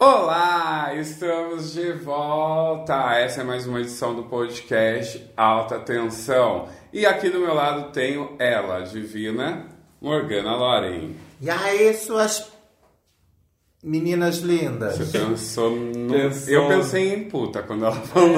Olá, estamos de volta. Essa é mais uma edição do podcast Alta Tensão. E aqui do meu lado tenho ela, divina Morgana Loren. E aí, suas meninas lindas? Você pensou no... Pensou. Eu pensei em puta quando ela falou.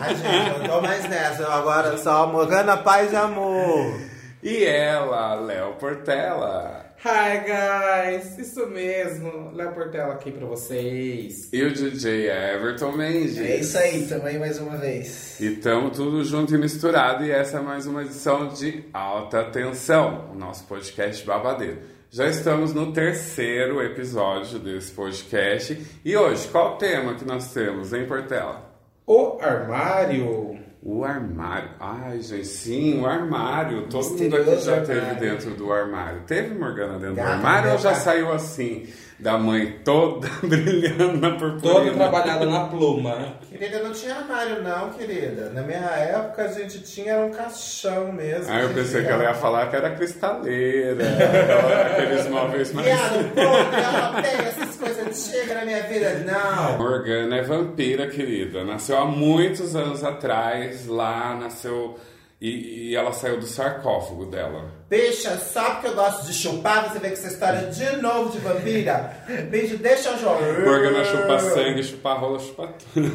Ai, gente, eu tô mais nessa. Eu agora só Morgana Paz e Amor. E ela, Léo Portela. Hi guys, isso mesmo, Léo Portela aqui pra vocês. E o DJ Everton Mendes. É isso aí, também mais uma vez. E estamos tudo junto e misturado e essa é mais uma edição de Alta Tensão, o nosso podcast babadeiro. Já estamos no terceiro episódio desse podcast e hoje, qual o tema que nós temos, hein, Portela? O armário. O armário. Ai, gente, sim, o armário. Todo mundo aqui Misterioso já teve armário. dentro do armário. Teve Morgana dentro do Gata, armário ou já saiu assim, da mãe toda brilhando na purpurina? Toda trabalhada na pluma. Querida, não tinha armário, não, querida. Na minha época a gente tinha um caixão mesmo. Ah, eu pensei que ela ia falar que era cristaleira, aquela- aqueles móveis mais. Viado, pô, não tem essas coisas chega na minha vida, não. Morgana é vampira, querida. Nasceu há muitos anos atrás, lá nasceu. E, e ela saiu do sarcófago dela. Bicha, só porque eu gosto de chupar, você vê que essa história de novo de vampira. Bicho, deixa eu jogar. Morgana chupa sangue, chupa rola, chupa tudo.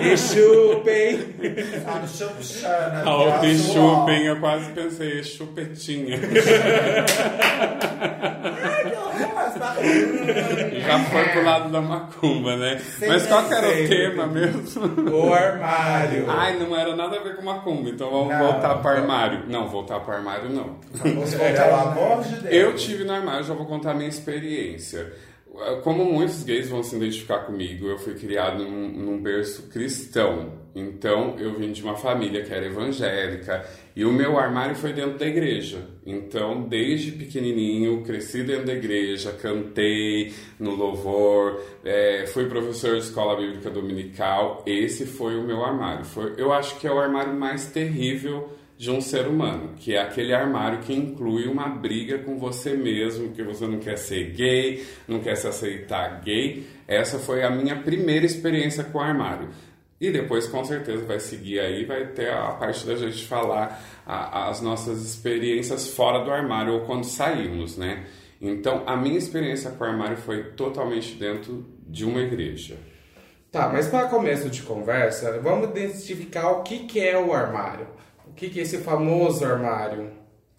E chupem. Ah, no chupuxana. A outra viado, chupem, eu quase pensei, chupetinha. Ai, que horror, essa barulho. Já foi pro lado da macumba, né? Mas qual que era o tema mesmo? O armário. Ai, não era nada a ver com macumba, então vamos Não. voltar para armário. Não, voltar para armário não. Vamos Pelo voltar lá. amor de Deus. Eu tive no armário, já vou contar a minha experiência. Como muitos gays vão se identificar comigo, eu fui criado num, num berço cristão. Então, eu vim de uma família que era evangélica e o meu armário foi dentro da igreja. Então, desde pequenininho, cresci dentro da igreja, cantei no louvor, eh, fui professor de escola bíblica dominical. Esse foi o meu armário. Foi, eu acho que é o armário mais terrível de um ser humano, que é aquele armário que inclui uma briga com você mesmo, que você não quer ser gay, não quer se aceitar gay. Essa foi a minha primeira experiência com o armário. E depois, com certeza, vai seguir aí, vai ter a parte da gente falar a- as nossas experiências fora do armário ou quando saímos, né? Então, a minha experiência com o armário foi totalmente dentro de uma igreja. Tá, mas para começo de conversa, vamos identificar o que, que é o armário. O que, que é esse famoso armário?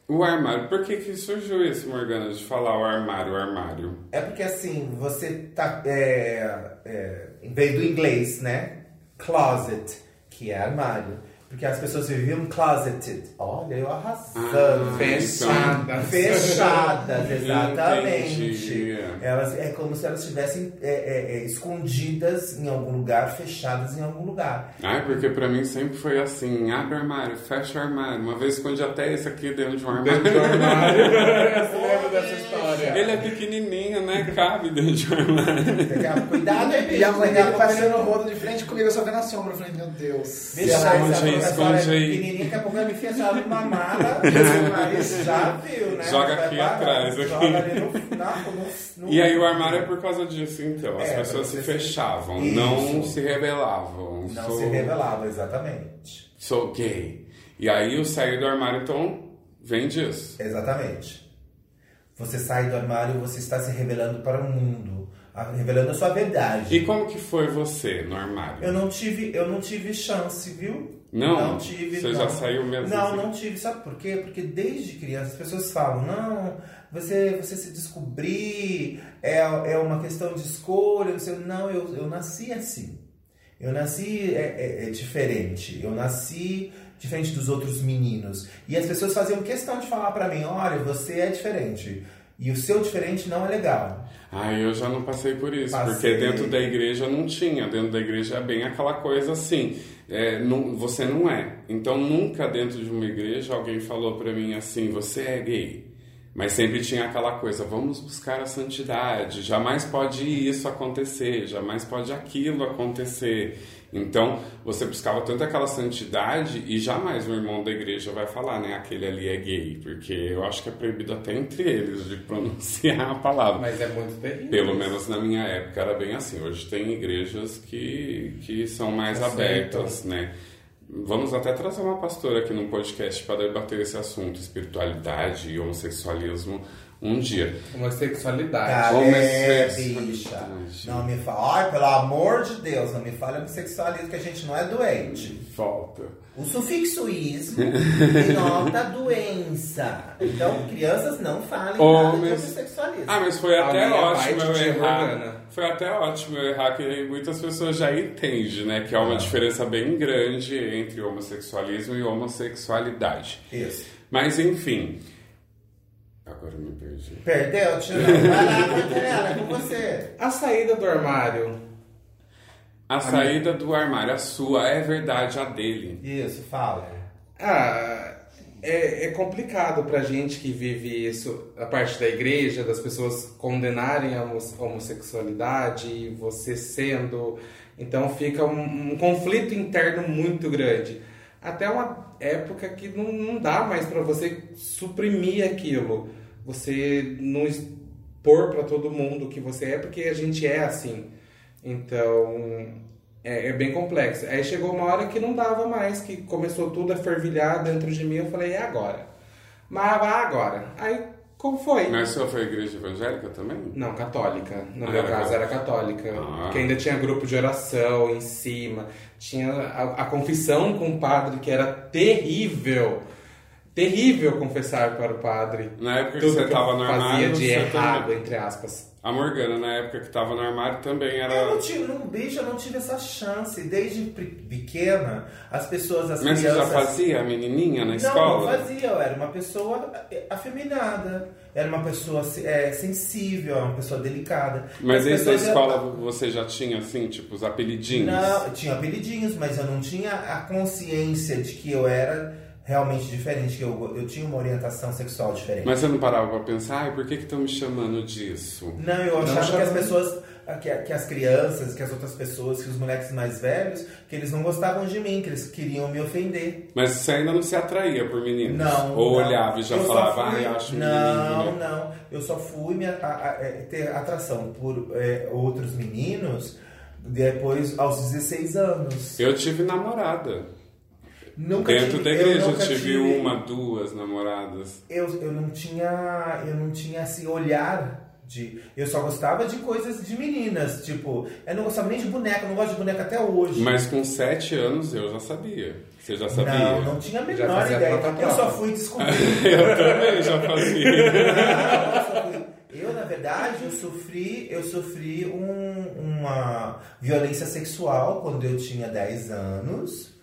O armário, por que, que surgiu isso, Morgana, de falar o armário, o armário? É porque assim, você tá. É, é, veio do inglês, né? Closet, que é armário. Porque as pessoas viviam closeted. Olha, eu arrasando. Ah, Fechadas. Fechadas, exatamente. Entendi. Elas, é como se elas estivessem é, é, é, escondidas em algum lugar, fechadas em algum lugar. Ai, porque pra mim sempre foi assim, abre o armário, fecha o armário. Uma vez escondi até esse aqui dentro de um armário. Dentro do armário. Você lembra dessa história? Ele é pequenininho, Cabe dentro de um armário. Cuidado, bicho? E a mãe dele passando rodo de frente comigo, eu só vendo a sombra. Eu falei, meu Deus. Bicho, Esconde aí, professora esconde é aí. pequenininha, daqui a pouco ela me essa numa mala. Mas já viu, né? Joga aqui parar, atrás, aqui. Joga ali no, na, no, no- E aí o armário é por causa disso, então. As É, pessoas se fechavam, Isso. não se revelavam. Não sou, se revelava, exatamente. Sou gay. E aí o sair do armário, então, vem disso. Exatamente. Você sai do armário, você está se revelando para o mundo, revelando a sua verdade. E como que foi você no armário? Eu não tive, eu não tive chance, viu? Não? não tive. Você não. já saiu mesmo Não, assim? não tive. Sabe por quê? Porque desde criança as pessoas falam, não, você, você se descobrir é, é uma questão de escolha. Você, não, eu, eu nasci assim. Eu nasci é, é- é diferente. Eu nasci diferente dos outros meninos. E as pessoas faziam questão de falar pra mim, olha, você é diferente. E o seu diferente não é legal. Ah, eu já não passei por isso, Passei. porque dentro da igreja não tinha. Dentro da igreja é bem aquela coisa assim, é, não- você não é. Então nunca dentro de uma igreja alguém falou pra mim assim, você é gay. Mas sempre tinha aquela coisa, vamos buscar a santidade, jamais pode isso acontecer, jamais pode aquilo acontecer. Então, você buscava tanto aquela santidade e jamais o irmão da igreja vai falar, né, aquele ali é gay, porque eu acho que é proibido até entre eles de pronunciar a palavra. Mas é muito terrível. Pelo menos na minha época era bem assim. Hoje tem igrejas que, que são mais abertas, né? Vamos até trazer uma pastora aqui no podcast para debater esse assunto, espiritualidade e homossexualismo, um dia. Homossexualidade. Cara, é, Homossexualidade. bicha. Não me fala. Ai, pelo amor de Deus, não me fale homossexualismo, que a gente não é doente. Volta. O sufixo ismo denota doença. Então, crianças não falem nada de Homens- homossexualismo. Ah, mas foi até minha ótimo eu de errar. Foi até ótimo eu errar, que muitas pessoas já entendem, né? Que há uma diferença bem grande entre homossexualismo e homossexualidade. Isso. Mas enfim. Agora eu me perdi. Perdeu, Tio? Vai lá, Cantarela, é com você. A saída do armário. A saída do armário, a sua, é verdade, a dele. Isso, fala. Ah, é, é complicado pra gente que vive isso, a parte da igreja, das pessoas condenarem a homo- homossexualidade e você sendo. Então fica um, um conflito interno muito grande. Até uma época que não, não dá mais pra você suprimir aquilo. Você não expor pra todo mundo o que você é, porque a gente é assim. Então, é, é bem complexo. Aí chegou uma hora que não dava mais, que começou tudo a fervilhar dentro de mim. Eu falei, e agora? Mas agora. Aí, como foi? Mas sua foi igreja evangélica também? Não, católica. No Ah, meu era caso era católica. Ah. Que ainda tinha grupo de oração em cima. Tinha a, a confissão com o padre, que era terrível. Terrível confessar para o padre. Na época que Tudo você que eu tava no fazia armário, de você errado, também- entre aspas. A Morgana, na época que tava no armário, também Eu não era. tive, não, bicho, eu não tive essa chance. Desde pe- pequena, as pessoas, as Mas você crianças... já fazia a menininha na Não, escola? não fazia. Eu era uma pessoa afeminada. Era uma pessoa é, sensível, uma pessoa delicada. Mas As desde a pessoas- escola você já tinha, assim, tipo, os apelidinhos? Não, eu tinha apelidinhos, mas eu não tinha a consciência de que eu era realmente diferente, que eu, eu tinha uma orientação sexual diferente. Mas você não parava pra pensar, ai, por que que estão me chamando disso? Não, eu achava que chamava. as pessoas, que, que as crianças, que as outras pessoas, que os moleques mais velhos, que eles não gostavam de mim, que eles queriam me ofender. Mas você ainda não se atraía por meninos? Não. Ou não. olhava e já Eu falava, fui- ai, acho Não, menininha. não. Eu só fui me, a- a- é, ter atração por é, outros meninos depois, aos 16 anos. Eu tive namorada. Nunca Dentro tive- da igreja eu nunca tive uma, duas namoradas. Eu, eu não tinha. Eu não tinha esse olhar de. Eu só gostava de coisas de meninas. Tipo, eu não gostava nem de boneca, eu não gosto de boneca até hoje. Mas com sete anos eu já sabia. Você já sabia? Não, não tinha a menor ideia. troca-troca. Eu só fui descobrir. Eu também já fazia. Não, Eu, na verdade, eu sofri, eu sofri um- uma violência sexual quando eu tinha 10 anos,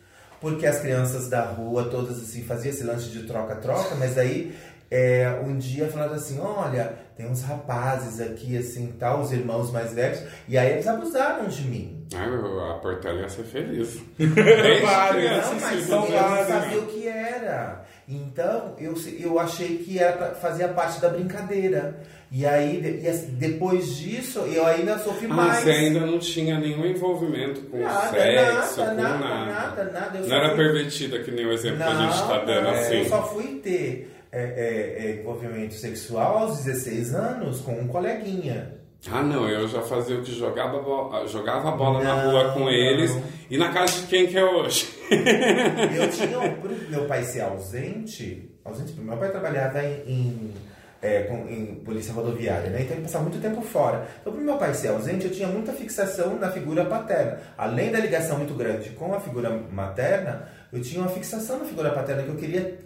porque as crianças da rua todas assim faziam esse lance de troca-troca, mas aí é, um dia falaram assim, olha, tem uns rapazes aqui assim, tal, os irmãos mais velhos, e aí eles abusaram de mim. Eu- a Portela ia ser feliz. Vários. criança, Não, mas são eu vários. sabia o que era. Então, eu, eu achei que era pra, fazia parte da brincadeira. E aí, de- e assim, depois disso, eu ainda sofri Ah, mais. você ainda não tinha nenhum envolvimento com Nada, sexo, nada, com nada, nada. nada, nada. Não era fui- pervertida que nem o exemplo que a gente tá Não, dando não, assim. Eu só fui ter é, é, é, envolvimento sexual aos 16 anos com um coleguinha. Ah, não, eu já fazia o que jogava, jogava a bola na Não, rua com não. eles. E na casa de quem que é hoje? Eu tinha, pro meu pai ser ausente, ausente, meu pai trabalhava em, em, é, com- em polícia rodoviária, né? Então ele passava muito tempo fora. Então, pro meu pai ser ausente, eu tinha muita fixação na figura paterna. Além da ligação muito grande com a figura materna, eu tinha uma fixação na figura paterna que eu queria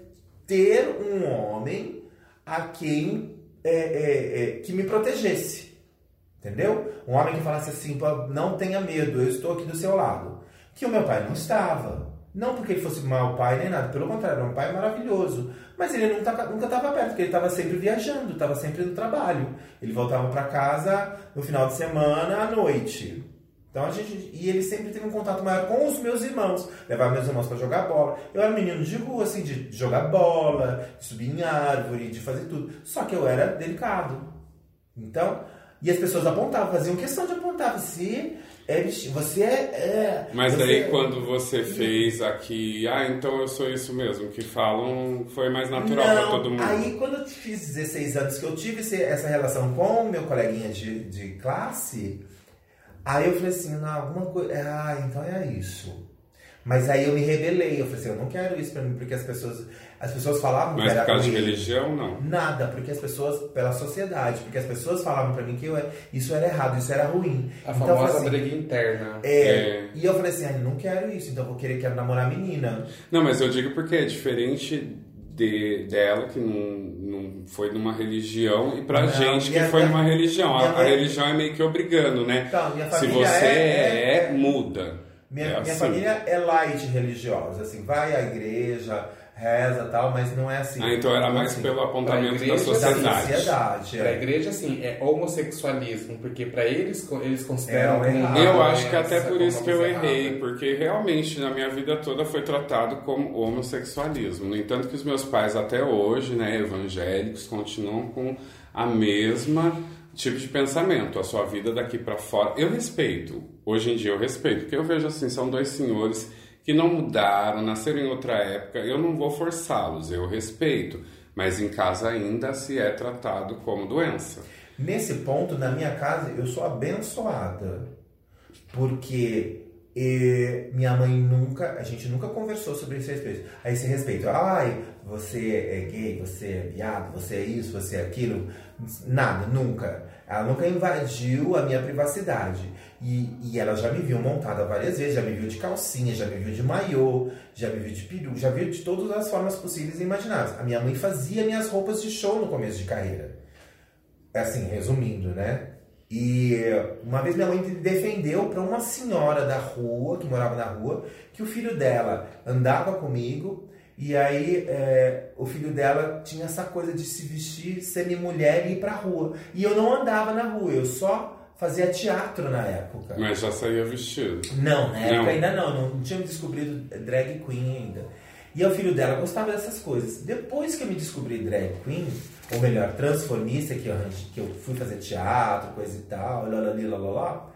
ter um homem a quem é, é, é, que me protegesse. Entendeu? Um homem que falasse assim, "Pô, não tenha medo, eu estou aqui do seu lado. Que o meu pai não estava. Não porque ele fosse mau pai nem nada, pelo contrário, era um pai maravilhoso. Mas ele nunca estava perto, porque ele estava sempre viajando, estava sempre no trabalho. Ele voltava para casa no final de semana à noite. Então a gente. E ele sempre teve um contato maior com os meus irmãos. Levar meus irmãos para jogar bola. Eu era menino de rua, assim, de jogar bola, de subir em árvore, de fazer tudo. Só que eu era delicado. Então. E as pessoas apontavam, faziam questão de apontar. Você é. Você é. é Mas você daí é- quando você fez aqui, ah, então eu sou isso mesmo, que falam, foi mais natural pra Não, todo mundo. Aí quando eu fiz 16 anos que eu tive essa relação com o meu coleguinha de, de classe, aí eu falei assim, não, alguma coisa. Ah, então é isso. Mas aí eu me rebelei, eu falei assim, eu não quero isso pra mim, porque as pessoas. As pessoas falavam que Mas era por causa de religião, não. Nada, porque as pessoas, pela sociedade, porque as pessoas falavam pra mim que eu, isso era errado, isso era ruim. A Então, famosa assim, briga interna. é, É. E eu falei assim, ah, eu não quero isso, então eu vou querer quero namorar menina. Não, mas eu digo porque é diferente de, dela, que não, não foi numa religião, e pra Não, gente que foi numa religião. A, a religião é meio que obrigando, né? Então, minha Se família você é- é, muda. Minha, É minha assim. família é light religiosa, assim, vai à igreja, reza tal, mas não é assim. Ah, então era mais assim, pelo apontamento pra da igreja, da sociedade. sociedade. Pra É. igreja, assim, é homossexualismo, porque pra eles, eles consideram É, errado. Eu uma acho que até por isso que eu errei, errada. porque realmente na minha vida toda foi tratado como homossexualismo. No entanto que os meus pais até hoje, né, evangélicos, continuam com a mesma tipo de pensamento, a sua vida daqui pra fora. Eu respeito, hoje em dia eu respeito, porque eu vejo assim, são dois senhores que não mudaram, nasceram em outra época, eu não vou forçá-los, eu respeito, mas em casa ainda se é tratado como doença. Nesse ponto, na minha casa, eu sou abençoada. Porque eh, minha mãe nunca, a gente nunca conversou sobre esse respeito. A esse respeito, ai, você é gay, você é viado, você é isso, você é aquilo. Nada, nunca. Ela nunca invadiu a minha privacidade. E, e ela já me viu montada várias vezes, já me viu de calcinha, já me viu de maiô, já me viu de peru, já viu de todas as formas possíveis e imagináveis. A minha mãe fazia minhas roupas de show no começo de carreira. Assim, resumindo, né? E uma vez minha mãe defendeu para uma senhora da rua, que morava na rua, que o filho dela andava comigo e aí é, o filho dela tinha essa coisa de se vestir semi-mulher e ir pra rua. E eu não andava na rua, eu só fazia teatro na época. Mas já saía vestido. Não, na época Não. ainda não, não, tinha me descobrido drag queen ainda. E o filho dela gostava dessas coisas. Depois que eu me descobri drag queen, ou melhor, transformista, que eu, que eu fui fazer teatro, coisa e tal, lá, lá,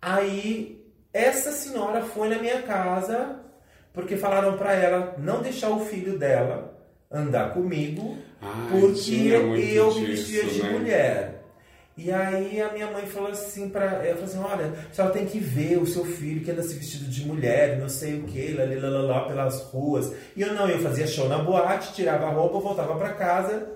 aí essa senhora foi na minha casa porque falaram pra ela não deixar o filho dela andar comigo Ai, porque tinha muito eu me vestia de né? mulher. E aí a minha mãe falou assim pra ela, falou assim, olha, a senhora tem que ver o seu filho que anda se vestido de mulher, não sei o que, lá, lá, lá, lá, pelas ruas. E eu não, eu fazia show na boate, tirava a roupa, voltava pra casa.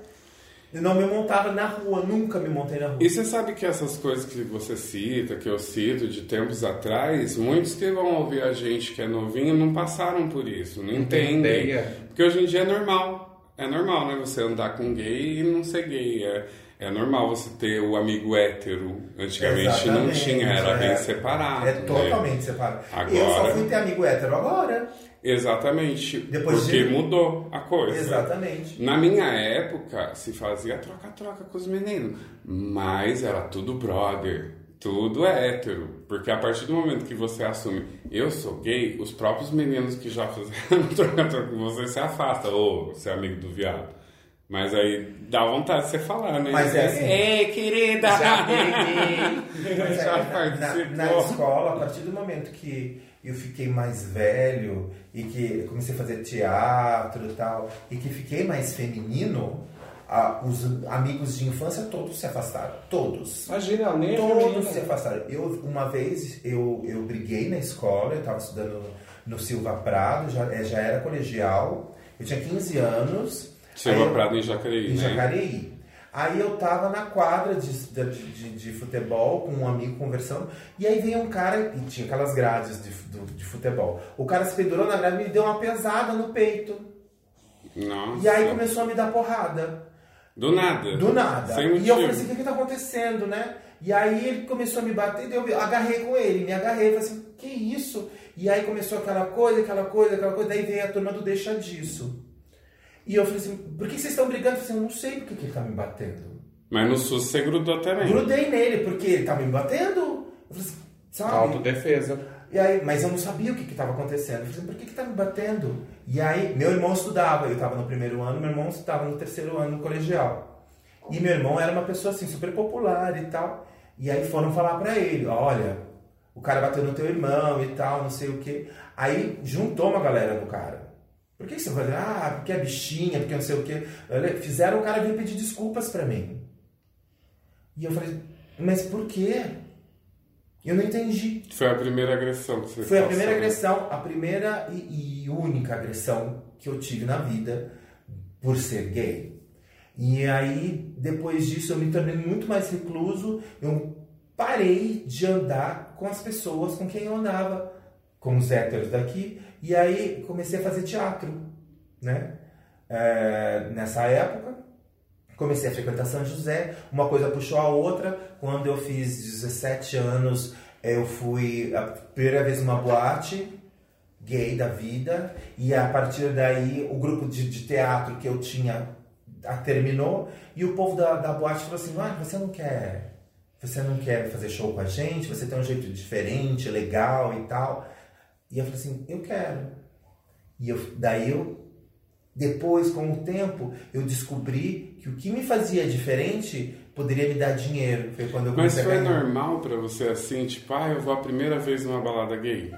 E não me montava na rua, nunca me montei na rua. E você sabe que essas coisas que você cita, que eu cito de tempos atrás, muitos que vão ouvir a gente que é novinho não passaram por isso, não entendem. Porque hoje em dia é normal. É normal, né? Você andar com gay e não ser gay. É, é normal você ter o amigo hétero. Antigamente não Exatamente, tinha, era é. bem separado. É né? totalmente separado. Agora- Eu só fui ter amigo hétero agora. Exatamente. Depois porque de- mudou a coisa. Exatamente. Na minha época, se fazia troca-troca com os meninos, mas era tudo brother, tudo hétero. Porque a partir do momento que você assume, eu sou gay, os próprios meninos que já fizeram troca-troca com você se afastam, ou você é amigo do viado. Mas aí dá vontade de você falar, né? Mas é assim- Ei, querida! Já peguei. Mas é, Já na, na, escola, a partir do momento que eu fiquei mais velho e que comecei a fazer teatro e tal, e que fiquei mais feminino, ah, os amigos de infância todos se afastaram. Todos. Imagina, nem Todos se afastaram. Eu, uma vez, eu, eu briguei na escola, eu estava estudando no Silva Prado, já, eh, já era colegial, eu tinha 15 anos. Aí eu- Prado em Jacareí, em né? Jacareí. Aí eu tava na quadra de, de, de, de futebol com um amigo conversando, e aí veio um cara, e tinha aquelas grades de, do- de futebol. O cara se pendurou na grade e me deu uma pesada no peito. Nossa. E aí começou a me dar porrada. Do nada. Do nada. Sem e eu falei assim, o que que tá acontecendo, né? E aí ele começou a me bater, eu agarrei com ele, me agarrei, falei assim, que isso? E aí começou aquela coisa, aquela coisa, aquela coisa, daí veio a turma do deixa disso. E eu falei assim, por que vocês estão brigando? Eu falei assim, eu não sei por que ele tá me batendo. Mas no SUS você grudou também. Grudei nele, porque ele tava me batendo. Eu falei assim, sabe? Autodefesa. E aí, mas eu não sabia o que estava acontecendo. Eu falei, por que que tá me batendo? E aí, meu irmão estudava, eu estava no primeiro ano, meu irmão estava no terceiro ano no colegial. E meu irmão era uma pessoa assim, super popular e tal. E aí foram falar pra ele, olha, o cara bateu no teu irmão e tal, não sei o quê. Aí juntou uma galera do cara. Por que você vai ah, porque é bichinha, porque não sei o quê. Fizeram o cara vir pedir desculpas pra mim. E eu falei, mas por quê? Eu não entendi. Foi a primeira agressão que você Foi a primeira agressão, a primeira e, e única agressão que eu tive na vida por ser gay. E aí, depois disso, eu me tornei muito mais recluso. Eu parei de andar com as pessoas com quem eu andava, com os héteros daqui. E aí, comecei a fazer teatro, né? É, nessa época, comecei a frequentar São José. Uma coisa puxou a outra. Quando eu fiz 17 anos, eu fui a primeira vez numa boate gay da vida e a partir daí o grupo de, de teatro que eu tinha ah, terminou e o povo da, da boate falou assim ah, você não quer você não quer fazer show com a gente você tem um jeito diferente legal e tal e eu falei assim eu quero e eu, daí eu depois com o tempo eu descobri que o que me fazia diferente poderia me dar dinheiro foi quando eu Mas foi normal pra você assim, tipo, ah, eu vou a primeira vez numa balada gay?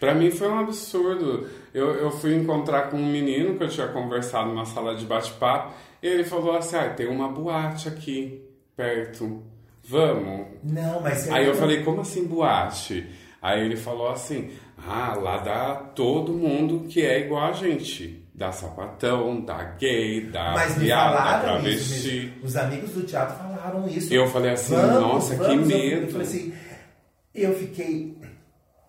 Pra mim foi um absurdo. Eu, eu fui encontrar com um menino que eu tinha conversado na sala de bate-papo e ele falou assim: ah, tem uma boate aqui perto. Vamos? não mas Aí eu falei, como assim boate? Aí ele falou assim, ah, lá dá todo mundo que é igual a gente. Dá sapatão, dá gay, dá Mas me viado, dá travesti. Os amigos do teatro falaram isso. Eu falei assim, Vamos, nossa, que vamos. Eu- medo. Eu falei assim, eu fiquei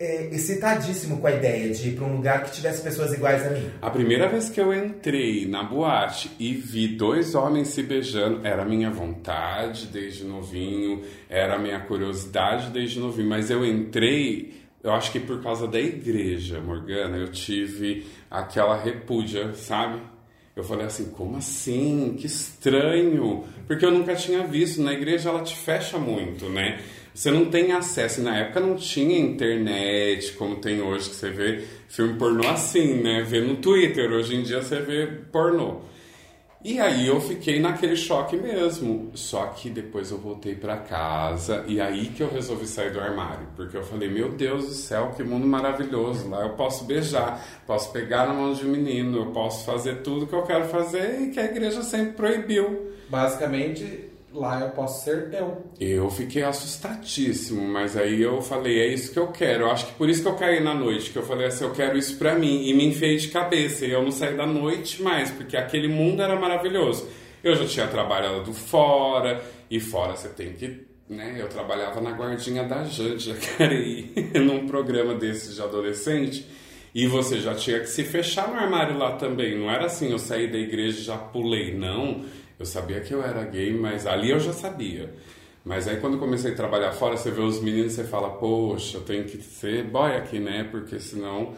é, excitadíssimo com a ideia de ir para um lugar que tivesse pessoas iguais a mim. A primeira vez que eu entrei na boate e vi dois homens se beijando, era minha vontade desde novinho, era minha curiosidade desde novinho, mas eu entrei, eu acho que por causa da igreja, Morgana, eu tive aquela repúdia, sabe? Eu falei assim, como assim? Que estranho! Porque eu nunca tinha visto. Na igreja ela te fecha muito, né? Você não tem acesso. Na época não tinha internet, como tem hoje, que você vê filme pornô assim, né? Vê no Twitter. Hoje em dia você vê pornô. E aí eu fiquei naquele choque mesmo. Só que depois eu voltei pra casa e aí que eu resolvi sair do armário, porque eu falei: "Meu Deus do céu, que mundo maravilhoso! Lá eu posso beijar, posso pegar na mão de um menino, eu posso fazer tudo que eu quero fazer e que a igreja sempre proibiu". Basicamente, lá eu posso ser eu. Eu fiquei assustadíssimo, mas aí eu falei, é isso que eu quero. Eu acho que por isso que eu caí na noite, que eu falei assim, eu quero isso pra mim. E me enfiei de cabeça, e eu não saí da noite mais, porque aquele mundo era maravilhoso. Eu já tinha trabalhado fora, e fora você tem que... Né? Eu trabalhava na guardinha da Jante, Jacareí, num programa desses de adolescente. E você já tinha que se fechar no armário lá também. Não era assim, eu saí da igreja e já pulei. Não, eu sabia que eu era gay, mas ali eu já sabia. Mas aí quando comecei a trabalhar fora, você vê os meninos você fala, poxa, eu tenho que ser boy aqui, né? Porque senão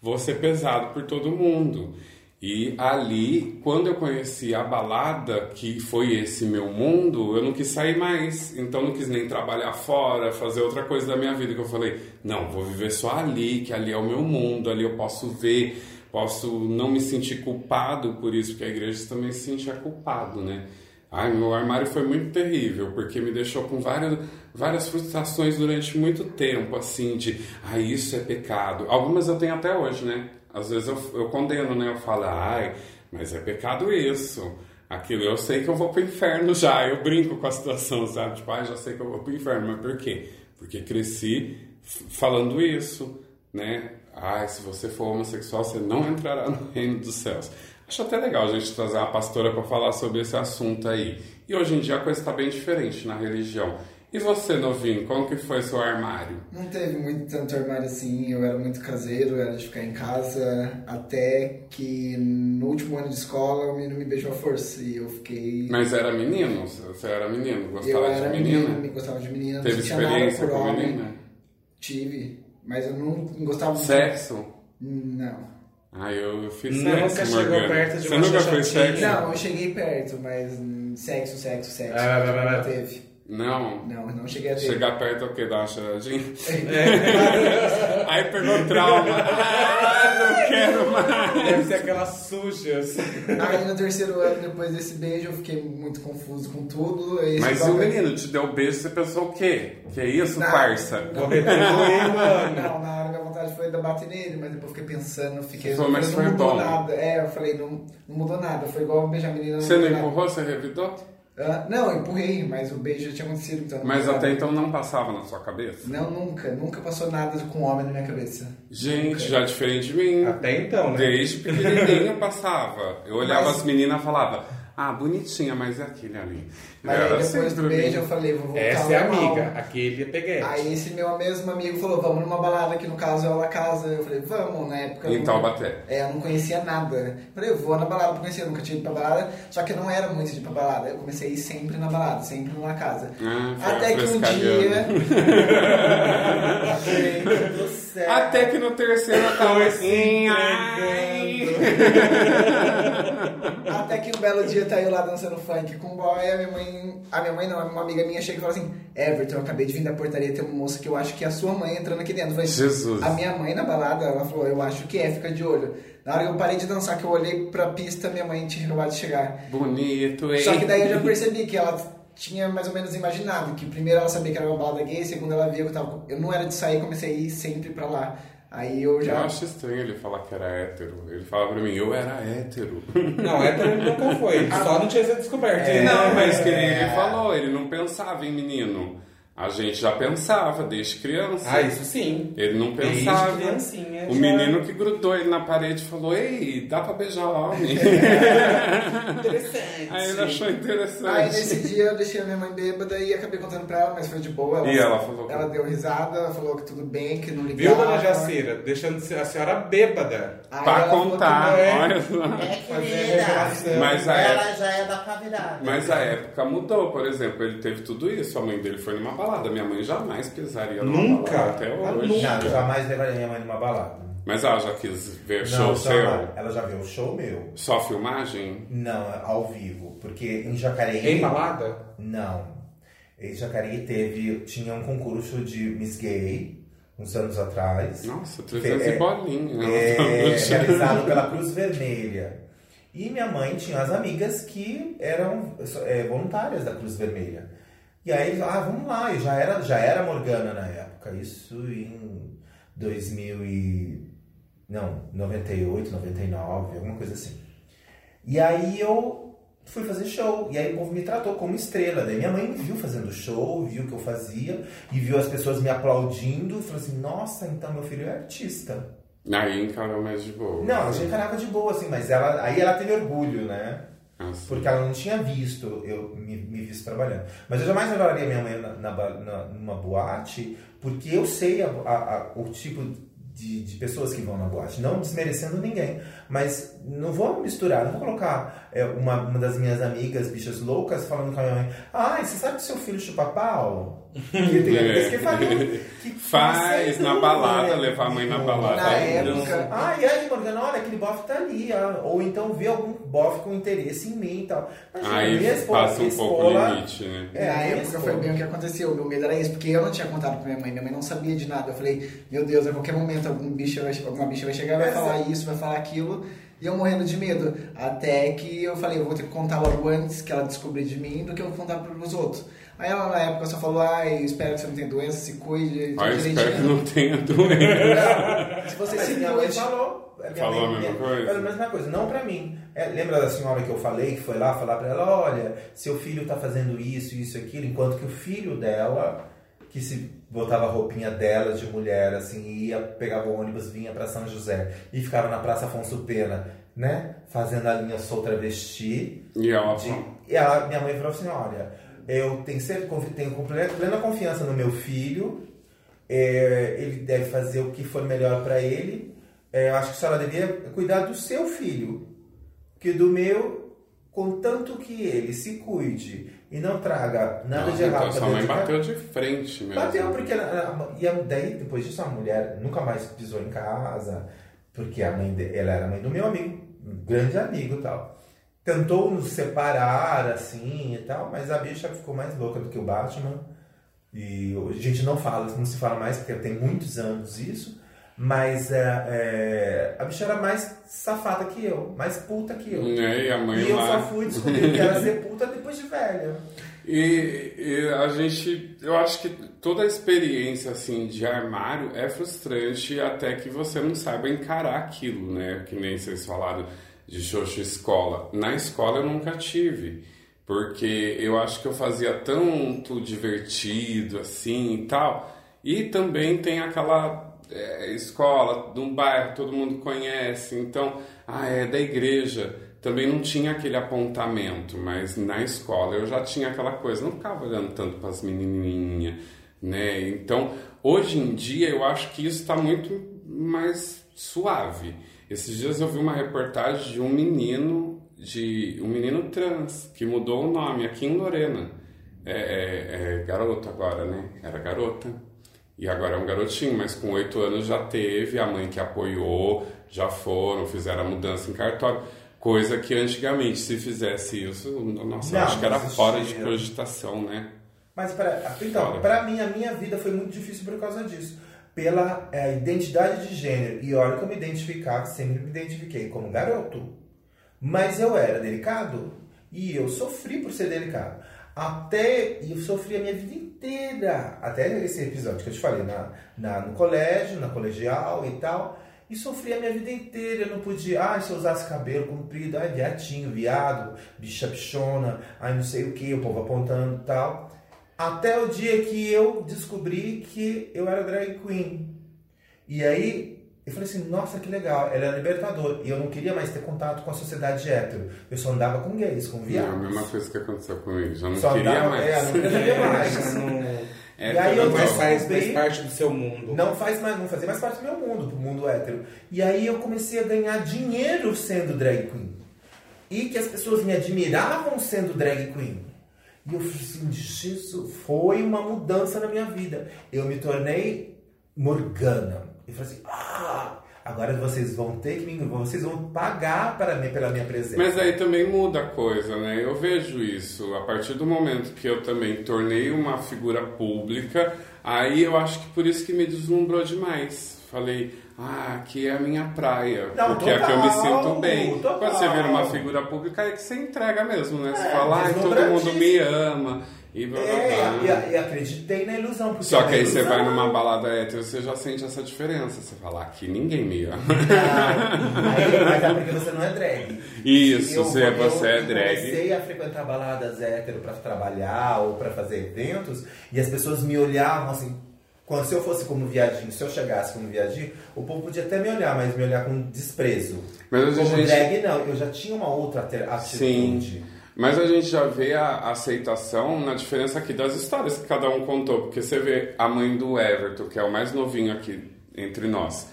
vou ser pesado por todo mundo. E ali, quando eu conheci a balada, que foi esse meu mundo, eu não quis sair mais. Então não quis nem trabalhar fora, fazer outra coisa da minha vida. Que eu falei, não, vou viver só ali, que ali é o meu mundo, ali eu posso ver, posso não me sentir culpado por isso, porque a igreja também se sentia culpado, né? Ai, meu armário foi muito terrível, porque me deixou com várias, várias frustrações durante muito tempo, assim, de, ai, isso é pecado. Algumas eu tenho até hoje, né? Às vezes eu, eu condeno, né? Eu falo, ai, mas é pecado isso. Aquilo, eu sei que eu vou pro inferno já. Eu brinco com a situação, sabe? Tipo, ai, já sei que eu vou pro inferno. Mas por quê? Porque cresci falando isso, né? Ai, se você for homossexual, você não entrará no reino dos céus. Acho até legal a gente trazer uma pastora para falar sobre esse assunto aí. E hoje em dia a coisa está bem diferente na religião. E você, novinho, como que foi seu armário? Não teve muito tanto armário assim, eu era muito caseiro, era de ficar em casa, até que no último ano de escola o menino me beijou à força e eu fiquei. Mas era menino? Você era menino? eu Gostava era de menina? menino, me gostava de menina, Teve experiência com homem. menina? Tive, mas eu não gostava muito. Sexo? Não. Ah, eu, eu fiz Nunca sexo, chegou Morgana. perto de Você uma nunca xoxotinha? sexo? Não, eu cheguei perto, mas hum, sexo, sexo, sexo. Ah, não teve. Não. Não, não cheguei a ter. Chegar perto é o quê? Dar uma cheiradinha? Aí pegou trauma. Não quero mais. Deve ser aquelas sujas. Aí no terceiro ano, depois desse beijo, eu fiquei muito confuso com tudo. Aí Mas e o menino te deu beijo, você pensou o quê? Que isso, Não. parça? Mano. Não, na hora minha vontade foi dar bater nele, mas depois eu fiquei pensando, fiquei. Foi, mas não foi mudou bom. nada. É, eu falei, não, não mudou nada. Foi igual beijar a menina. Você não empurrou, você revidou? Ah, não, eu empurrei, mas o beijo já tinha acontecido. Então Mas até nada. então não passava na sua cabeça? Não, nunca. Nunca passou nada com homem na minha cabeça. Gente, já diferente de mim. Até então, né? Desde pequenininho passava. Eu olhava Mas- as meninas e falava, ah, bonitinha, mas é aquele ali. Mas aí depois do beijo eu falei, vou voltar Essa é amiga, aquele é peguete. Aí esse meu mesmo amigo falou, vamos numa balada, que no caso é o La Casa. Eu falei, vamos, na época. eu Em Taubaté. É, eu não conhecia nada. Eu Falei, eu vou na balada pra conhecer, eu nunca tinha ido pra balada, só que eu não era muito de ir pra balada. Eu comecei a ir sempre na balada, sempre na casa. Ah, Até que um dia. Até que no terceiro eu tava assim, ai. Até que um belo dia tá eu lá dançando funk com o boy, a minha mãe. A minha mãe não, uma amiga minha chega e fala assim: Everton, eu acabei de vir da portaria, tem uma moça que eu acho que é a sua mãe entrando aqui dentro. Eu falei, Jesus. A minha mãe na balada, ela falou, eu acho que é, fica de olho. Na hora que eu parei de dançar, que eu olhei pra pista, minha mãe tinha acabado de chegar. Bonito, hein? Só que daí eu já percebi que ela tinha mais ou menos imaginado que primeiro ela sabia que era uma balada gay, segundo ela via que eu tava. Eu não era de sair, comecei a ir sempre pra lá. Aí eu Eu já. acho estranho ele falar que era hétero. Ele fala pra mim, eu era hétero. Não, hétero ele nunca foi. Ele só não tinha sido descoberto. É, não, mas que É. ele falou, ele não pensava em menino. A gente já pensava desde criança. Ah, isso sim. Ele não Desde pensava. criancinha, o já. menino que grudou ele na parede falou: Ei, dá pra beijar homem. Interessante. Aí ele achou interessante. Aí nesse dia eu deixei a minha mãe bêbada e acabei contando pra ela, mas foi de boa. E ela falou que- Ela deu risada, ela falou que tudo bem, que não Viu, ligava. dona Jaceira? Deixando a senhora bêbada. Aí pra ela contar, é. olha só. É querida. revelação. Mas a Ela época, já é da cavidade. mas a época mudou, por exemplo, ele teve tudo isso. A mãe dele foi numa balada. Minha mãe jamais pisaria numa Nunca? balada até Ah, hoje. nunca. Não, eu jamais levaria minha mãe numa balada. Mas ela já quis ver show seu? jamais. Ela já viu o show meu. Só filmagem? Não, ao vivo. Porque em Jacareí... Em balada? Não. Em Jacareí teve... Tinha um concurso de Miss Gay, uns anos atrás. Nossa, 300 É, e bolinha. é, realizado pela Cruz Vermelha. E minha mãe tinha as amigas que eram é, voluntárias da Cruz Vermelha. E aí, ah, vamos lá, eu já era, já era Morgana na época, isso em 2000 e... Não, 98, 99, alguma coisa assim. E aí eu fui fazer show, e aí o povo me tratou como estrela. Daí minha mãe me viu fazendo show, viu o que eu fazia, e viu as pessoas me aplaudindo, e falou assim, nossa, então meu filho é artista. Aí encarou mais de boa. Não, ela já encarava de boa, assim, mas ela, aí ela teve orgulho, né? Assim. Porque ela não tinha visto eu me, me visto trabalhando. Mas eu jamais levaria minha mãe na, na, na- numa boate, porque eu sei a- a- a- o tipo de, de pessoas que vão na boate. Não desmerecendo ninguém. Mas não vou misturar, não vou colocar é, uma, uma das minhas amigas, bichas loucas, falando com a minha mãe: Ai, você sabe que seu filho chupa pau? Porque tem amigas que fariam. Que Faz na balada, né? levar a mãe na balada. Na Aí, época- Ah, e aí, Morgana, olha, aquele bofe tá ali. ah, Ou então vê algum bofe com interesse em mim e tal. Imagina, Aí passa um minha pouco o limite, né? É, Na minha época foi bem o que aconteceu. Meu medo era isso, porque eu não tinha contado pra minha mãe. Minha mãe não sabia de nada. Eu falei, meu Deus, a qualquer momento algum bicho vai, alguma bicha vai chegar, vai Mas falar é- isso, vai falar aquilo. E eu morrendo de medo. Até que eu falei, eu vou ter que contar logo antes que ela descobrir de mim do que eu contar pros outros. Aí ela na época só falou, ai, espero que você não tenha doença, se cuide. Olha, espero que direitinho." não tenha doença. Se você se cuide. falou. Falou a mesma minha- coisa? Falou a mesma coisa, não pra mim. É, lembra da senhora que eu falei, que foi lá falar pra ela, olha, seu filho tá fazendo isso, isso, aquilo, enquanto que o filho dela, que se botava a roupinha dela de mulher, assim, ia, pegava o ônibus, vinha pra São José e ficava na Praça Afonso Pena, né? Fazendo a linha Sou Travesti. E ela De- e ela, minha mãe falou assim, olha, eu tenho, sempre, tenho plena confiança no meu filho, é, ele deve fazer o que for melhor para ele. É, acho que a senhora devia cuidar do seu filho, que do meu, contanto que ele se cuide e não traga nada Nossa, de errado então sua mãe de casa." bateu de frente mesmo. Bateu, porque ela, e daí, depois disso, a mulher nunca mais pisou em casa, porque a mãe de- ela era mãe do meu amigo, um grande amigo e tal. tentou nos separar, assim, e tal, mas a bicha ficou mais louca do que o Batman. E a gente não fala, não se fala mais, porque tem muitos anos isso. Mas é, é, a bicha era mais safada que eu, mais puta que eu. É, e a mãe E eu lá. só fui descobrir que era ser puta depois de velha. E, e a gente, eu acho que toda a experiência assim de armário é frustrante até que você não saiba encarar aquilo, né? Que nem vocês falaram de Xoxo escola. Na escola eu nunca tive, porque eu acho que eu fazia tanto divertido assim e tal. E também tem aquela é, escola de um bairro, todo mundo conhece, então, ah, é da igreja também não tinha aquele apontamento, mas na escola eu já tinha aquela coisa, não ficava olhando tanto para as menininhas, né? Então, hoje em dia eu acho que isso está muito mais suave. Esses dias eu vi uma reportagem de um menino, de um menino trans que mudou o nome aqui em Lorena. É, é, é garoto agora, né? Era garota. E agora é um garotinho, mas com oito anos já teve, a mãe que apoiou, já foram, fizeram a mudança em cartório. Coisa que antigamente, se fizesse isso, nossa, Não, acho que era fora de cogitação, né? Mas pra, então, pra mim, a minha vida foi muito difícil por causa disso. Pela é, identidade de gênero. E olha que eu me identificava, sempre me identifiquei como garoto. Mas eu era delicado. E eu sofri por ser delicado. Até. E eu sofri a minha vida inteira. Até esse episódio que eu te falei, na, na, no colégio, na colegial e tal. E sofri a minha vida inteira. Eu não podia. Ah, se eu usasse cabelo comprido, ai, viadinho, viado, bicha bichona, ai, não sei o que, o povo apontando e tal. Até o dia que eu descobri que eu era drag queen. E aí eu falei assim, nossa, que legal, ela é libertador. E eu não queria mais ter contato com a sociedade hétero. Eu só andava com gays, com Não, a viados. mesma coisa que aconteceu comigo, já não Só queria andava- mais. é, não queria mais. já não, É, E aí eu não mais faz, faz parte do seu mundo. Não faz mais, não fazia mais parte do meu mundo, do mundo hétero. E aí eu comecei a ganhar dinheiro sendo drag queen. E que as pessoas me admiravam sendo drag queen. E eu falei assim, Jesus, foi uma mudança na minha vida. Eu me tornei Morgana. E falei assim, ah, agora vocês vão ter que me, vocês vão pagar para mim, pela minha presença. Mas aí também muda a coisa, né? Eu vejo isso. A partir do momento que eu também tornei uma figura pública, aí eu acho que por isso que me deslumbrou demais. Falei, ah, aqui é a minha praia. Não, porque aqui eu me total, sinto bem. total. Quando você vira uma figura pública, é que você entrega mesmo, né? Você É, fala, ai, todo mundo me ama. E blá, blá, É, blá. e, e acreditei na ilusão. porque Só é que aí você ilusão. vai numa balada hétero, você já sente essa diferença. Você fala, aqui ninguém me ama. Ah, aí, mas é porque você não é drag. Isso, Eu- você, eu- você é eu drag. comecei a frequentar baladas hétero pra trabalhar ou pra fazer eventos e as pessoas me olhavam assim. Quando se eu fosse como viadinho, se eu chegasse como viadinho, o povo podia até me olhar, mas me olhar com desprezo. Mas a como gente- drag, não, eu já tinha uma outra atitude. Mas a gente já vê a aceitação na diferença aqui das histórias que cada um contou. Porque você vê a mãe do Everton, que é o mais novinho aqui entre nós.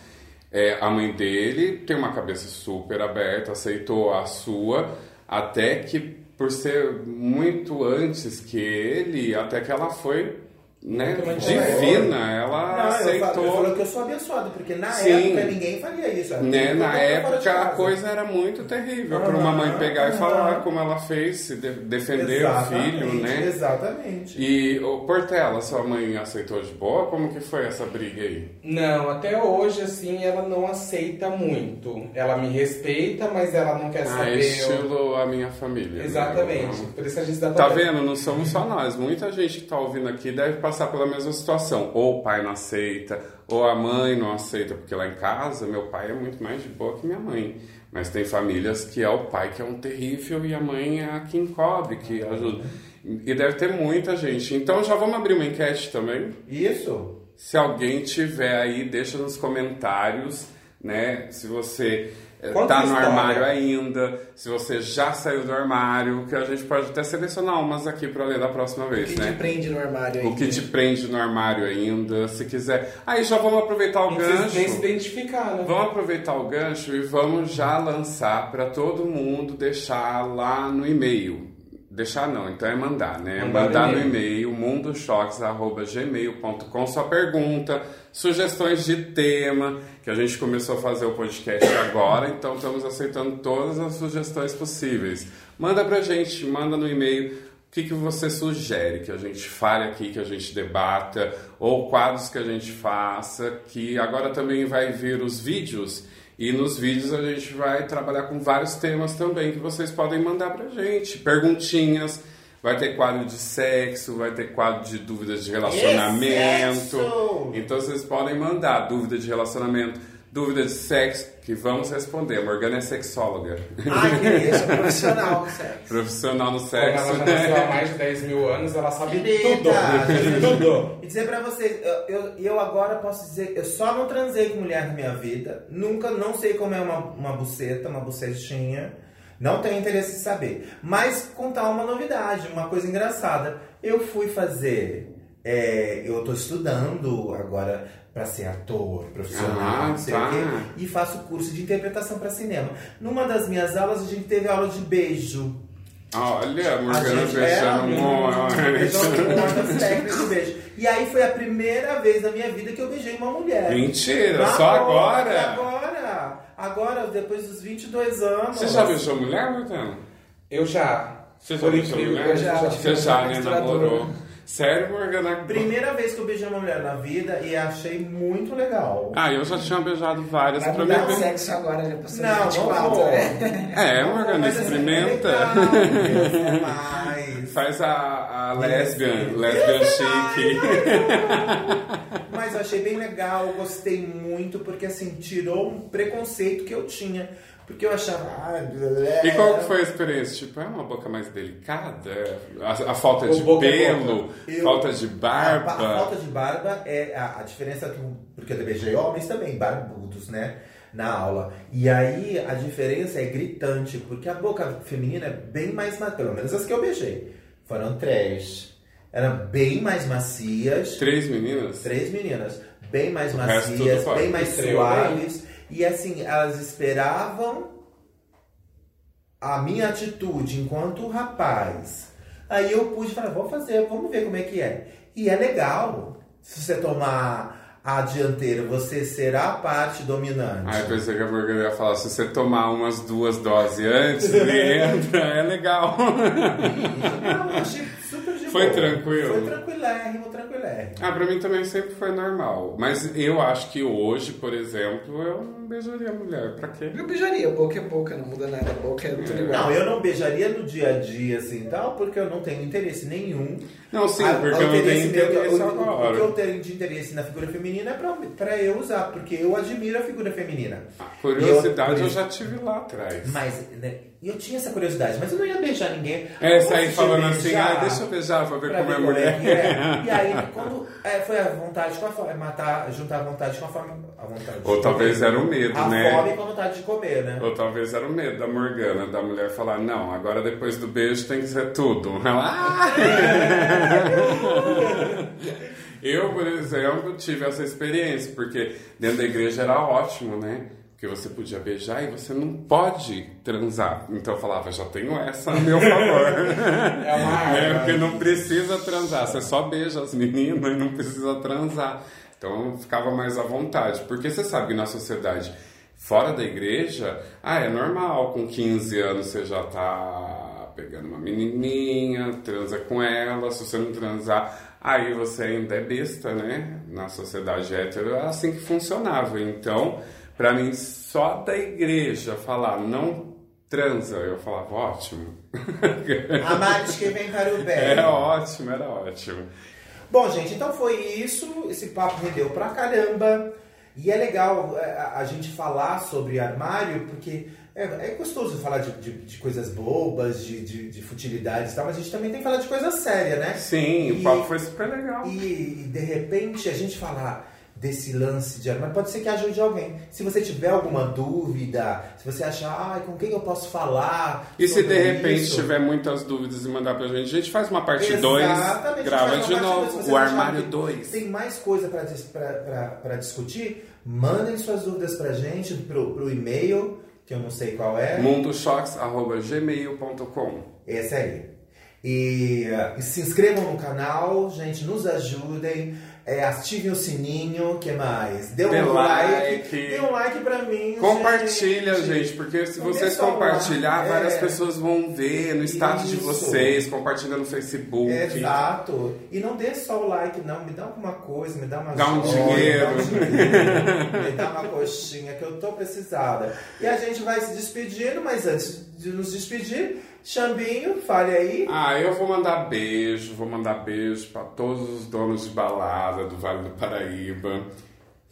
É, a mãe dele tem uma cabeça super aberta, aceitou a sua, até que por ser muito antes que ele, até que ela foi né, divina, ela Não, eu aceitou. falo, eu falo que eu sou abençoado, porque na Sim. época ninguém faria isso. Né, na época a coisa era muito terrível para uma mãe pegar e falar aham. como ela fez, se de- defender Exatamente, o filho, né? Exatamente. E o Portela, sua mãe aceitou de boa? Como que foi essa briga aí? Não, até hoje, assim, ela não aceita muito. Ela me respeita, mas ela não quer Ah, saber. estilo a minha família. né? Exatamente. Por isso a gente dá Tá vendo? Não somos só nós. Muita gente que tá ouvindo aqui deve passar pela mesma situação. Ou o pai não aceita, ou a mãe não aceita, porque lá em casa meu pai é muito mais de boa que minha mãe. Mas tem famílias que é o pai que é um terrível e a mãe é a que encobre, que ajuda. E deve ter muita gente. Então já vamos abrir uma enquete também. Isso. Se alguém tiver aí, deixa nos comentários, né? Se você eh, Conta tá no história. armário ainda, se você já saiu do armário, que a gente pode até selecionar umas aqui para ler da próxima O vez, que né? te prende no armário aí? O que te prende no armário ainda, se quiser. Aí já vamos aproveitar o Não precisa nem se gancho. identificar, né? Vamos aproveitar o gancho e vamos já lançar para todo mundo deixar lá no e-mail Deixar não, então é mandar, né? Mandar Mandar, no e-mail mundochoques.gmail.com sua pergunta, sugestões de tema, que a gente começou a fazer o podcast agora, então estamos aceitando todas as sugestões possíveis. Manda pra gente, manda no e-mail o que, que você sugere que a gente fale aqui, que a gente debata, ou quadros que a gente faça, que agora também vai vir os vídeos. E nos vídeos a gente vai trabalhar com vários temas também que vocês podem mandar pra gente. Perguntinhas, vai ter quadro de sexo, vai ter quadro de dúvidas de relacionamento. Então vocês podem mandar dúvida de relacionamento, dúvida de sexo, que vamos responder. A Morgana é sexóloga. Ai, que Eu sou profissional do sexo. Profissional no Como sexo. ela já nasceu há mais de 10 mil anos, ela sabe Querida, tudo. tudo. E dizer pra vocês, eu, eu, eu agora posso dizer, eu só não transei com mulher na minha vida. Nunca, não sei como é uma, uma buceta, uma bucetinha. Não tenho interesse em saber. Mas contar uma novidade, uma coisa engraçada. Eu fui fazer. É, eu tô estudando agora pra ser ator profissional, Ah, não sei tá. o quê, e faço curso de interpretação pra cinema. Numa das minhas aulas, a gente teve aula de beijo. Olha, a Morgana beijando técnicas de beijo. E aí foi a primeira vez na minha vida que eu beijei uma mulher. Mentira, Na só boca, agora? Agora. Agora, depois dos 22 anos. Você já beijou mulher, Morgana? Eu já. Você já beijou mulher? eu já, Você já, né? Namorou. Sério, Morgana? Primeira vez que eu beijei uma mulher na vida e achei muito legal. Ah, eu já tinha beijado várias pra mudar o beber. sexo agora, já passou Não, de 24, não né? É, Morgana, assim, experimenta. É legal, é mais. Faz a, a lesbian, lesbian chique. Mas eu achei bem legal, gostei muito, porque assim, tirou um preconceito que eu tinha. Porque eu achava. Ah, E qual que foi a experiência? Tipo, é uma boca mais delicada? A, a falta O de a pelo? Eu- Falta de barba? A, a falta de barba é a, a diferença que. Porque eu beijei homens também, barbudos, né? Na aula. E aí a diferença é gritante, porque a boca feminina é bem mais. ma- Pelo menos as que eu beijei. Foram três. Eram bem mais macias. Três meninas? Três meninas. Bem mais O macias, bem mais Estreou suaves. E assim, elas esperavam a minha atitude enquanto rapaz. Aí eu pude falar, vou fazer, vamos ver como é que é. E é legal. Se você tomar a dianteira, você será a parte dominante. Ah, eu pensei que a Morgana ia falar, se você tomar umas duas doses antes, entra, é legal. Não, eu achei super de Foi boa. tranquilo? Foi tranquilérrimo, tranquilérrimo. Ah, pra mim também sempre foi normal. Mas eu acho que hoje, por exemplo, eu beijaria mulher. Pra quê? Eu beijaria, boca é boca, não muda nada, boca é tudo igual. Não, eu não beijaria no dia a dia assim tal, porque eu não tenho interesse nenhum. Não, sim, Ah, porque eu não tenho interesse meu- interesse o- que eu agora. tenho de interesse na figura feminina é pra, pra eu usar, porque eu admiro a figura feminina. A curiosidade E eu- eu já tive lá atrás. Mas, né, eu tinha essa curiosidade, mas eu não ia beijar ninguém. É, sair falando assim, ah, deixa eu beijar pra ver pra como é como mulher. é. E aí, quando é, foi a vontade com a fome, matar, juntar a vontade com a fome. A vontade de Ou talvez era o medo, a né? fome com a vontade de comer, né? Ou talvez era o medo da Morgana, da mulher falar, não, agora depois do beijo tem que ser tudo. Ela, "Ah!" Eu, por exemplo, tive essa experiência, porque dentro da igreja era ótimo, né? Porque você podia beijar e você não pode transar. Então eu falava, já tenho essa a meu favor. É uma É, arma. porque não precisa transar, você só beija as meninas e não precisa transar. Então ficava mais à vontade. Porque você sabe que na sociedade fora da igreja, ah, é normal, com 15 anos você já tá pegando uma menininha, transa com ela, se você não transar, aí você ainda é besta, né? Na sociedade hétero é assim que funcionava. Então, pra mim, só da igreja falar não transa, eu falava, ótimo. Amares que vem para o bem. Era ótimo, era ótimo. Bom, gente, então foi isso. Esse papo rendeu pra caramba. E é legal é, a, a gente falar sobre armário, porque é, é gostoso falar de, de- de coisas bobas, de, de, de futilidades e tal, mas a gente também tem que falar de coisa séria, né? Sim, E- o papo foi super legal. E, e, de repente a gente falar desse lance de armário, pode ser que ajude alguém. Se você tiver alguma dúvida, se você achar, ai, com quem eu posso falar? E se de repente isso?" tiver muitas dúvidas e mandar pra gente, a gente faz uma parte 2, Exatamente, grava de dois. Novo, o armário que 2. Tem mais coisa para discutir? Mandem suas dúvidas pra gente pro, pro e-mail, que eu não sei qual é. mundochoques.gmail.com Esse aí. E, e se inscrevam no canal, gente, nos ajudem. É, ativem o sininho, que mais? Dê um Dê like. like. Dê um like pra mim. Compartilha, gente, porque se vocês lá. compartilhar, É. várias pessoas vão ver no status de Isso. vocês, compartilha no Facebook. Exato. E não dê só o like, não. Me dá alguma coisa, me dá uma Dá um joia, dinheiro. dá um dinheiro, me dá uma coxinha que eu tô precisada. E a gente vai se despedindo, mas antes de nos despedir, Xambinho, fale aí. Ah, eu vou mandar beijo, vou mandar beijo pra todos os donos de balada do Vale do Paraíba.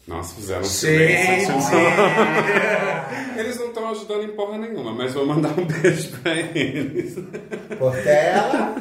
Nossa, fizeram um silêncio. Eles não estão ajudando em porra nenhuma, mas vou mandar um beijo pra eles. Portela.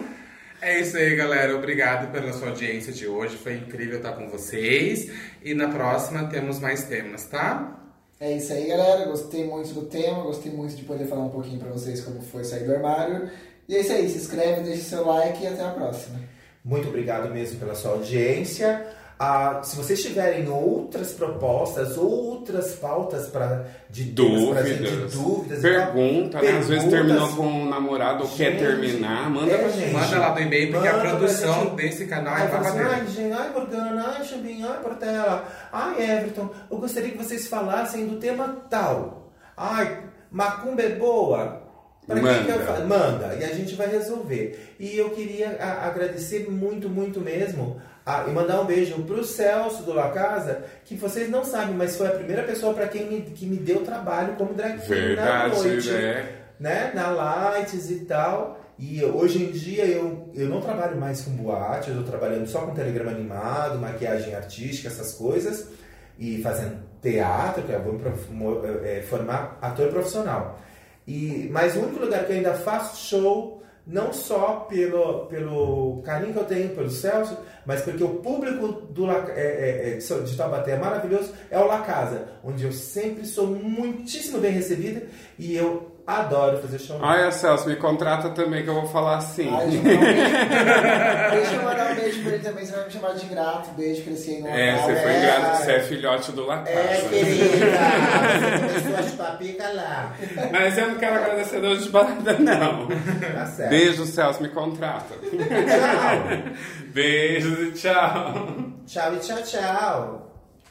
É isso aí, galera. Obrigado pela sua audiência de hoje. Foi incrível estar com vocês. E na próxima temos mais temas, tá? É isso aí, galera. Gostei muito do tema, gostei muito de poder falar um pouquinho pra vocês como foi sair do armário. E é isso aí, se inscreve, deixa seu like e até a próxima. Muito obrigado mesmo pela sua audiência. Ah, se vocês tiverem outras propostas, outras pautas para de temas pra gente, Dúvidas. de dúvidas, tal, Pergunta, né? Às vezes terminou com um namorado ou quer Gente, terminar, manda é, pra gente. Manda lá do e-mail, porque a produção gente. desse canal é assim, ai, ai, Morgana, ai, Chambinho, ai, Portela, ai, Everton, eu gostaria que vocês falassem do tema tal. Ai, macumba é boa. Pra quem que eu Manda. Manda, e a gente vai resolver. E eu queria a- agradecer muito, muito mesmo a- e mandar um beijo pro Celso do La Casa, que vocês não sabem, mas foi a primeira pessoa para quem me, que me deu trabalho como drag queen na noite né? né, na Lights e tal. E hoje em dia eu, eu não trabalho mais com boate, eu tô trabalhando só com telegrama animado, maquiagem artística, essas coisas, e fazendo teatro, que eu vou prof- mo- é, formar ator profissional. E, mas o único lugar que eu ainda faço show, não só pelo, pelo carinho que eu tenho pelo Celso, mas porque o público do, é, é, é, de Taubaté é maravilhoso, é o La Casa, onde eu sempre sou muitíssimo bem recebida e eu adoro fazer show. Olha, Celso, me contrata também que eu vou falar assim. Ai, deixa eu mandar um beijo. Pra ele também, você vai me chamar de ingrato. Beijo, cresci no É, você foi É. ingrato, você é filhote do La Casa. É, querida, você lá. Mas eu não quero agradecer de balada, não. Tá certo. Beijo, Celso, me contrata. Tchau. Beijos e tchau. Tchau e tchau, tchau.